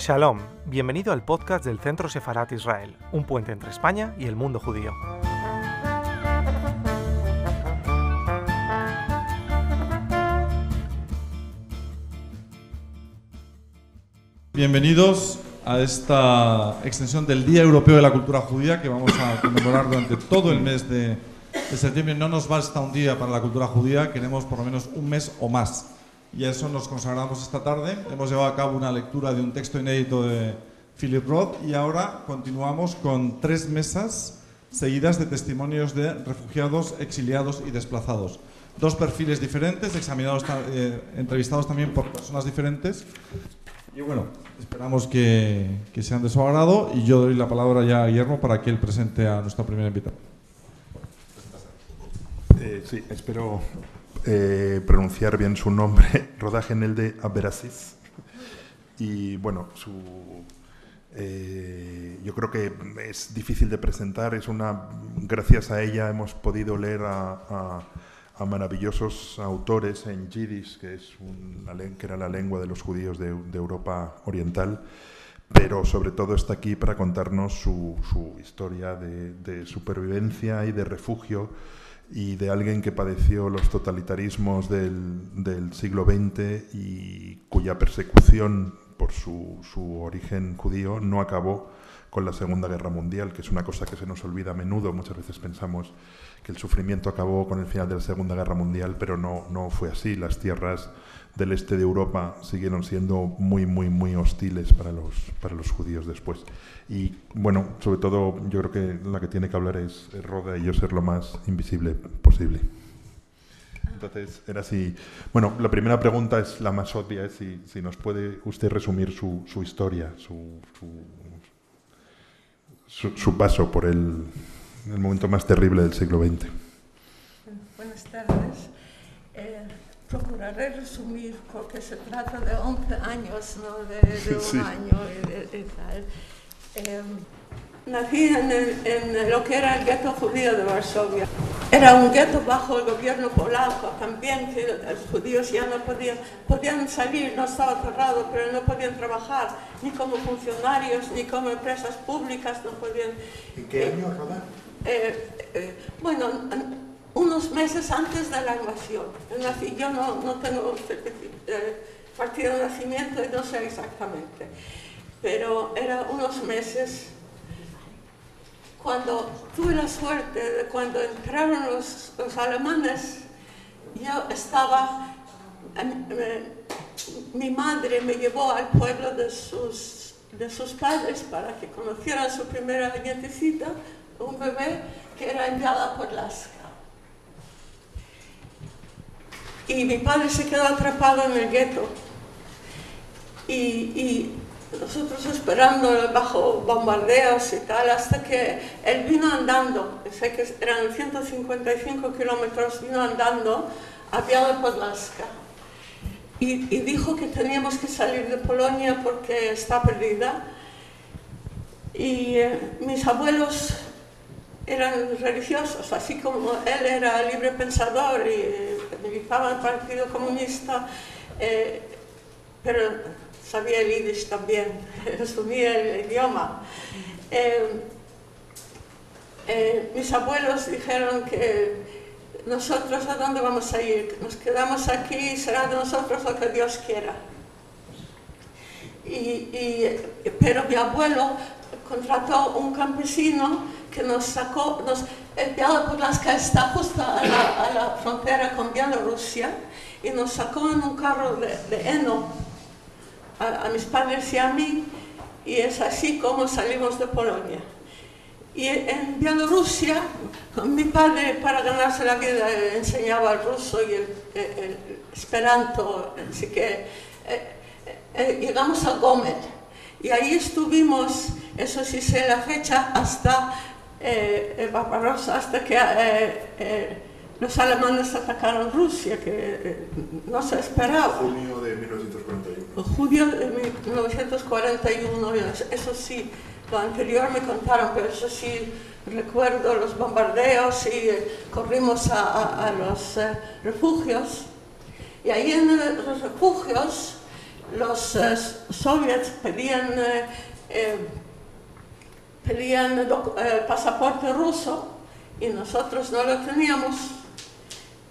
Shalom, bienvenido al podcast del Centro Sefarat Israel, un puente entre España y el mundo judío. Bienvenidos a esta extensión del Día Europeo de la Cultura Judía que vamos a conmemorar durante todo el mes de, de septiembre. No nos basta un día para la cultura judía, queremos por lo menos un mes o más. Y a eso nos consagramos esta tarde. Hemos llevado a cabo una lectura de un texto inédito de Philip Roth y ahora continuamos con tres mesas seguidas de testimonios de refugiados, exiliados y desplazados. Dos perfiles diferentes, examinados, eh, entrevistados también por personas diferentes. Y bueno, esperamos que, que, sean de su agrado y yo doy la palabra ya a Guillermo para que él presente a nuestra primera invitada. Eh, sí, espero eh, pronunciar bien su nombre, Rodaje de Aberasis. Y bueno, su, eh, yo creo que es difícil de presentar, es una, gracias a ella hemos podido leer a, a, a maravillosos autores en yiddish, que, es una, que era la lengua de los judíos de, de, Europa Oriental, pero sobre todo está aquí para contarnos su, su historia de, de supervivencia y de refugio y de alguien que padeció los totalitarismos del, del siglo XX y cuya persecución por su, su, origen judío no acabó con la Segunda Guerra Mundial, que es una cosa que se nos olvida a menudo. Muchas veces pensamos que el sufrimiento acabó con el final de la Segunda Guerra Mundial, pero no, no fue así. Las tierras del este de Europa siguieron siendo muy, muy, muy hostiles para los, para los judíos después. Y bueno, sobre todo yo creo que la que tiene que hablar es Roda y yo ser lo más invisible posible. Entonces, era así. Bueno, la primera pregunta es la más obvia, es si, si nos puede usted resumir su, su historia, su, su, su, paso por el, el, momento más terrible del siglo XX. Buenas tardes. Procuraré resumir porque se trata de 11 años, no de, de un sí. año y, y tal. Eh, nací en, el, en, lo que era el gueto judío de Varsovia. Era un gueto bajo el gobierno polaco también, que los judíos ya no podían, podían salir, no estaba cerrado, pero no podían trabajar ni como funcionarios, ni como empresas públicas, no podían... ¿En qué año? Eh, eh, bueno, unos meses antes de la invasión. Nací, yo no, tengo eh, de nacimiento y no sé exactamente, pero era unos meses cuando tuve la suerte de cuando entraron los, alemanes, yo estaba, eh, mi madre me llevó al pueblo de sus, de sus padres para que conocieran su primera nietecita, un bebé que era enviada por Lasca. Y mi padre se quedó atrapado en el gueto. Y, y nosotros esperando bajo bombardeos y tal, hasta que él vino andando, sé que eran 155 kilómetros, vino andando a Białopodlaska. Y, y dijo que teníamos que salir de Polonia porque está perdida. Y eh, mis abuelos eran religiosos, así como él era libre pensador y militaba en el Partido Comunista, eh, pero sabía el yiddish también, asumía el idioma. Eh, eh, mis abuelos dijeron que nosotros a dónde vamos a ir, nos quedamos aquí y será de nosotros lo que Dios quiera. Y, y, pero mi abuelo contrató un campesino que nos sacó, nos, el Białopodlaska está justo a la, a la, frontera con Bielorrusia y nos sacó en un carro de, de heno a, a, mis padres y a mí y es así como salimos de Polonia. Y en Bielorrusia, mi padre para ganarse la vida enseñaba el ruso y el, el, el esperanto, así que eh, eh, llegamos a Gómez y ahí estuvimos, eso sí sé la fecha, hasta eh, Barbarossa, hasta que eh, los alemanes atacaron Rusia, que eh, no se esperaba. Junio de 1941. Junio de 1941, eso sí, lo anterior me contaron, pero eso sí, recuerdo los bombardeos y eh, corrimos a, a, a los eh, refugios. Y ahí en los refugios los eh, soviets pedían, eh, eh, pedían eh, pasaporte ruso y nosotros no lo teníamos.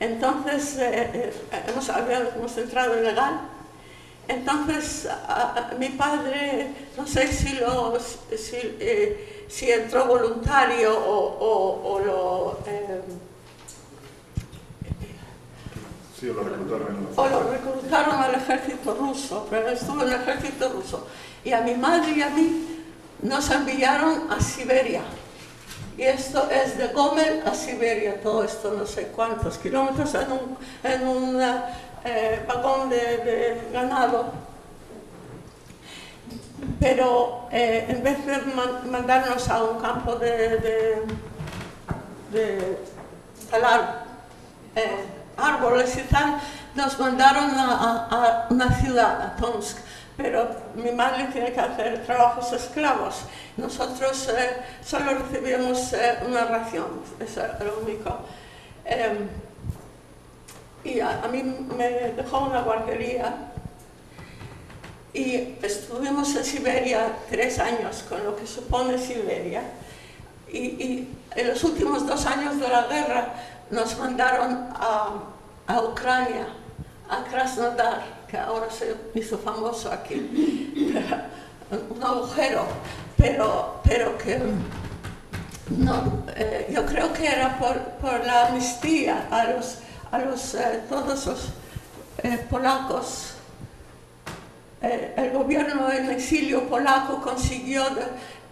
Entonces eh, eh, hemos, habíamos entrado ilegal. Entonces a- a- mi padre, no sé si, lo, si, eh, si entró voluntario o, o- o lo... Sí, lo reclutaron. o lo reclutaron al ejército ruso, pero estuvo en el ejército ruso. Y a mi madre y a mí nos enviaron a Siberia. Y esto es de Gomel a Siberia, todo esto no sé cuántos kilómetros en un, en un eh, vagón de, ganado. Pero eh, en vez de man- mandarnos a un campo de, de, talar eh, árboles y tal, nos mandaron a, a- a una ciudad, a Tomsk, pero mi madre tiene que hacer trabajos esclavos. Nosotros eh, solo recibíamos eh, una ración, eso era lo único. Em, y a, a mí me dejó una guardería y estuvimos en Siberia tres años, con lo que supone Siberia. Y, y en los últimos dos años de la guerra nos mandaron a, a Ucrania, a Krasnodar, que ahora se hizo famoso aquí, un agujero, pero, pero que no, eh, yo creo que era por, por la amnistía a los, a los eh, todos los eh, polacos. El gobierno en exilio polaco consiguió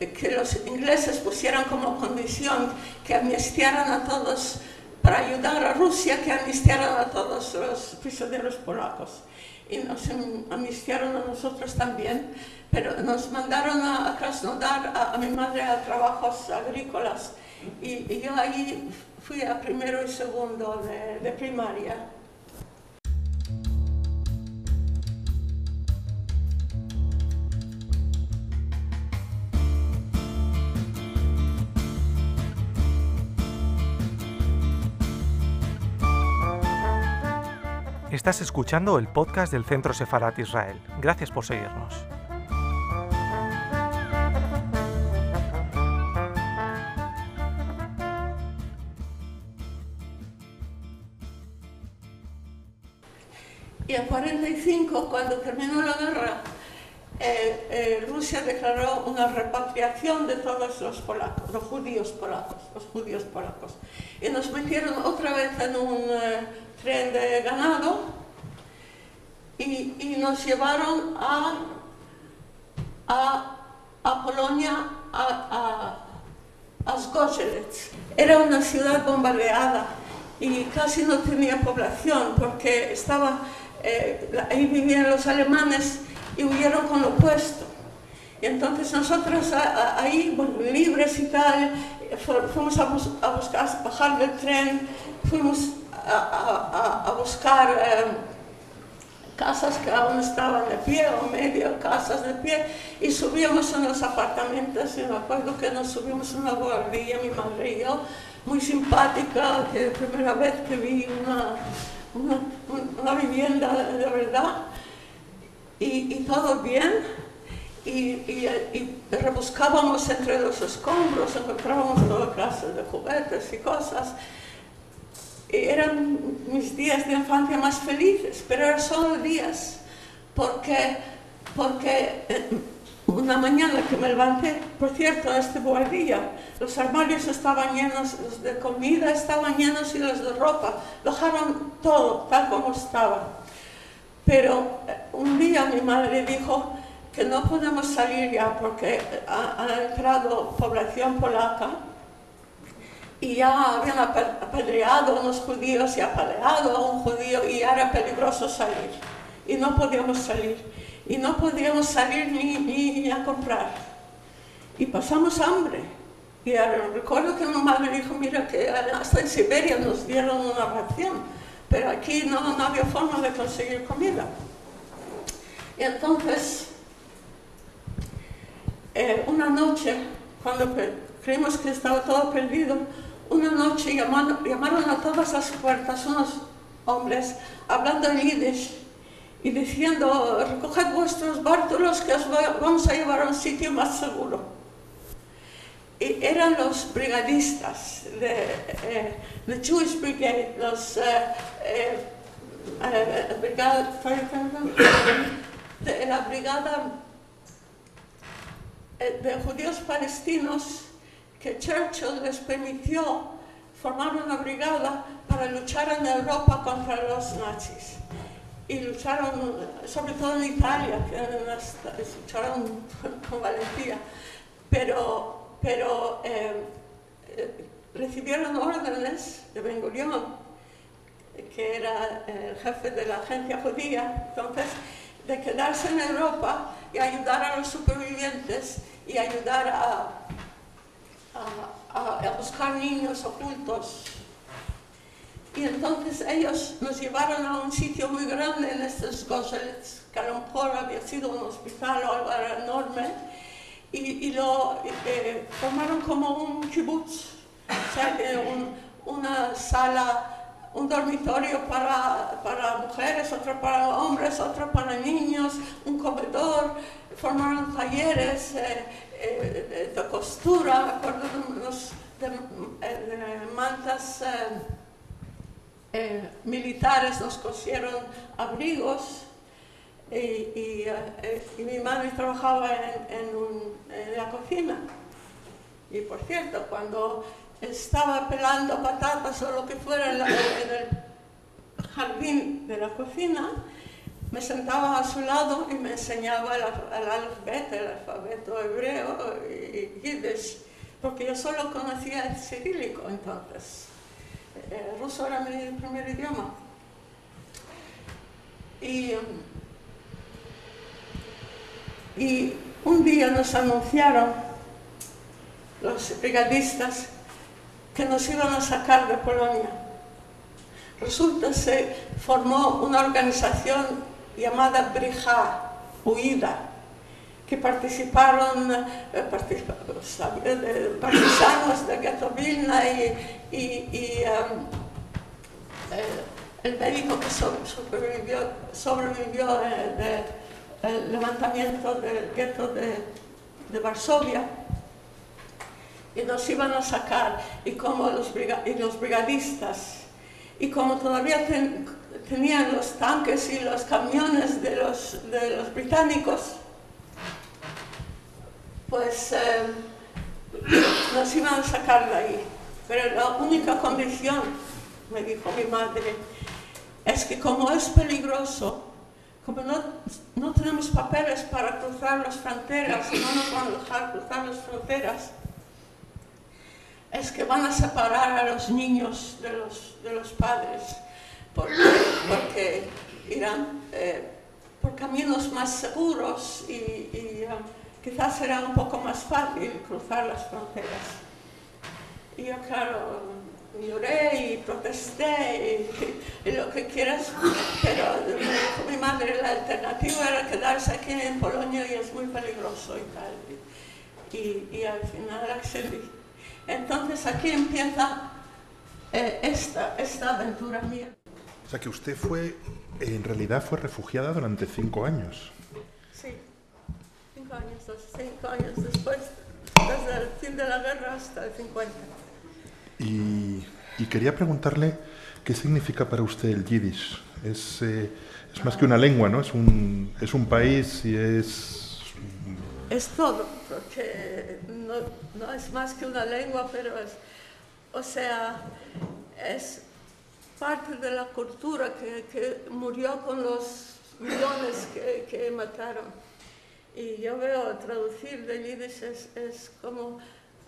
que los ingleses pusieran como condición que amnistiaran a todos, para ayudar a Rusia, que amnistiaran a todos los prisioneros polacos. Y nos am- amnistiaron a nosotros también, pero nos mandaron a Krasnodar a, a mi madre a trabajos agrícolas. Y, y yo ahí fui a primero y segundo de, de primaria. Estás escuchando el podcast del Centro Sefarat Israel. Gracias por seguirnos. Y en 45, cuando terminó la guerra, eh, eh, Rusia declaró una repatriación de todos los polacos, los judíos polacos, los judíos polacos. Y nos metieron otra vez en un eh, tren de ganado y, y nos llevaron a, a, a Polonia, a, a, a. Era una ciudad bombardeada y casi no tenía población porque estaba, eh, ahí vivían los alemanes y huyeron con lo opuesto. Entonces nosotros ahí, bueno, libres y tal, fu- fuimos a, bus- a buscar, bajar del tren, fuimos a, a- a- buscar eh, casas que aún estaban de pie o medio casas de pie y subíamos en los apartamentos y me acuerdo que nos subimos en una guardilla, mi madre y yo, muy simpática, que primera vez que vi una, una, una vivienda de verdad y, y todo bien. Y, y- y rebuscábamos entre los escombros, encontrábamos toda clase de juguetes y cosas. Eran mis días de infancia más felices, pero eran solo días, porque, porque eh, una mañana que me levanté, por cierto, este guardilla, los armarios estaban llenos, los de comida estaban llenos y los de ropa, dejaron todo tal como estaba. Pero eh, un día mi madre dijo que no podemos salir ya porque ha, ha entrado población polaca y ya habían apedreado unos judíos y apaleado a un judío y ya era peligroso salir. Y no podíamos salir. Y no podíamos salir ni, ni a comprar. Y pasamos hambre. Y eh, recuerdo que mi madre dijo, mira que hasta en Siberia nos dieron una ración, pero aquí no, había forma de conseguir comida. Y entonces, eh, una noche, cuando creímos que estaba todo perdido, una noche llamaron, llamaron a todas las puertas unos hombres hablando en yiddish y diciendo, recoged vuestros bártulos que os vamos a llevar a un sitio más seguro. Eran los brigadistas de eh, the Jewish Brigade, los eh, eh, eh brigada, de la brigada de judíos palestinos que Churchill les permitió formar una brigada para luchar en Europa contra los nazis. Y lucharon, sobre todo en Italia, que lucharon con valentía, pero, pero eh, eh, recibieron órdenes de Ben Gurion, que era el jefe de la agencia judía, entonces, de quedarse en Europa y ayudar a los supervivientes y ayudar a, a, buscar niños ocultos. Y entonces ellos nos llevaron a un sitio muy grande en estos Goselets, que a lo mejor había sido un hospital o algo enorme, y, lo eh, formaron como un kibbutz, o sea, una sala un dormitorio para, para, mujeres, otro para hombres, otro para niños, un comedor, formaron talleres eh, eh, de, costura, acuerdo de, mantas eh, militares, nos cosieron abrigos y, mi madre trabajaba en, en la cocina. Y por cierto, cuando estaba pelando patatas o lo que fuera en, el jardín de la cocina, me sentaba a su lado y me enseñaba el, alfabeto, el alfabeto hebreo y, yiddish, porque yo solo conocía el cirílico entonces. El ruso era mi primer idioma. Y, y un día nos anunciaron los brigadistas que nos iban a sacar de Polonia. Resulta que se formó una organización llamada Brija, Huida, que participaron eh, partisanos de Ghetto Vilna y, um, eh, el médico que sobrevivió, sobrevivió del levantamiento del gueto de, de Varsovia y nos iban a sacar, y como los, los brigadistas, y como todavía tenían los tanques y los camiones de los, de los británicos, pues eh, nos iban a sacar de ahí. Pero la única condición, me dijo mi madre, es que como es peligroso, como no, no tenemos papeles para cruzar las fronteras, no nos van a dejar cruzar las fronteras, es que van a separar a los niños de los, de los padres, porque, irán eh, por caminos más seguros y, um, quizás será un poco más fácil cruzar las fronteras. Y yo, claro, lloré y protesté y, lo que quieras, pero mi madre la alternativa era quedarse aquí en Polonia y es muy peligroso y tal. Y, y al final accedí. Entonces aquí empieza eh, esta, esta aventura mía. O sea que usted fue, en realidad fue refugiada durante cinco años. Sí, cinco años, cinco años después, desde el fin de la guerra hasta el 50. Y, quería preguntarle qué significa para usted el yiddish. Es, eh, más que una lengua, ¿no? Es un, país y es es todo, porque no, es más que una lengua, pero es, o sea, es parte de la cultura que, murió con los millones que, mataron. Y yo veo traducir de yiddish es como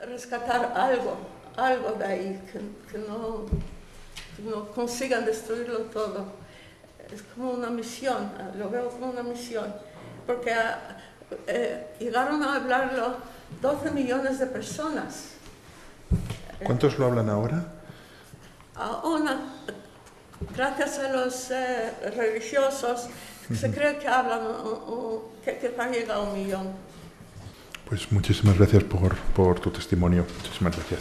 rescatar algo, algo de ahí, que, que no, no consigan destruirlo todo. Es como una misión, lo veo como una misión, porque eh, llegaron a hablarlo 12 millones de personas. ¿Cuántos lo hablan ahora? Ahora, gracias a los eh, religiosos, se cree que hablan, que, que han llegado a un millón. Pues muchísimas gracias por, por tu testimonio. Muchísimas gracias.